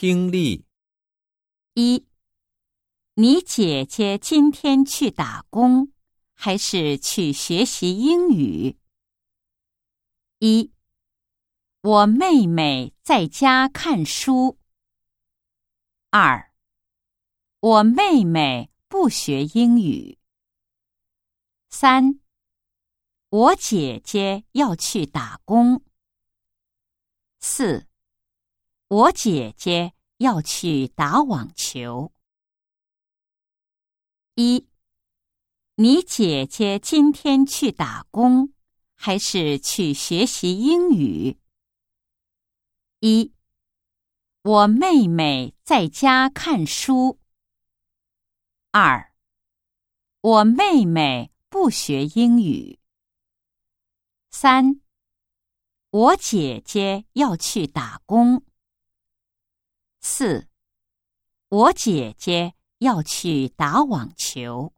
听力一，你姐姐今天去打工，还是去学习英语？一，我妹妹在家看书。二，我妹妹不学英语。三，我姐姐要去打工。四，我姐姐要去打网球。一，你姐姐今天去打工，还是去学习英语？一，我妹妹在家看书。二，我妹妹不学英语。三，我姐姐要去打工。四，我姐姐要去打网球。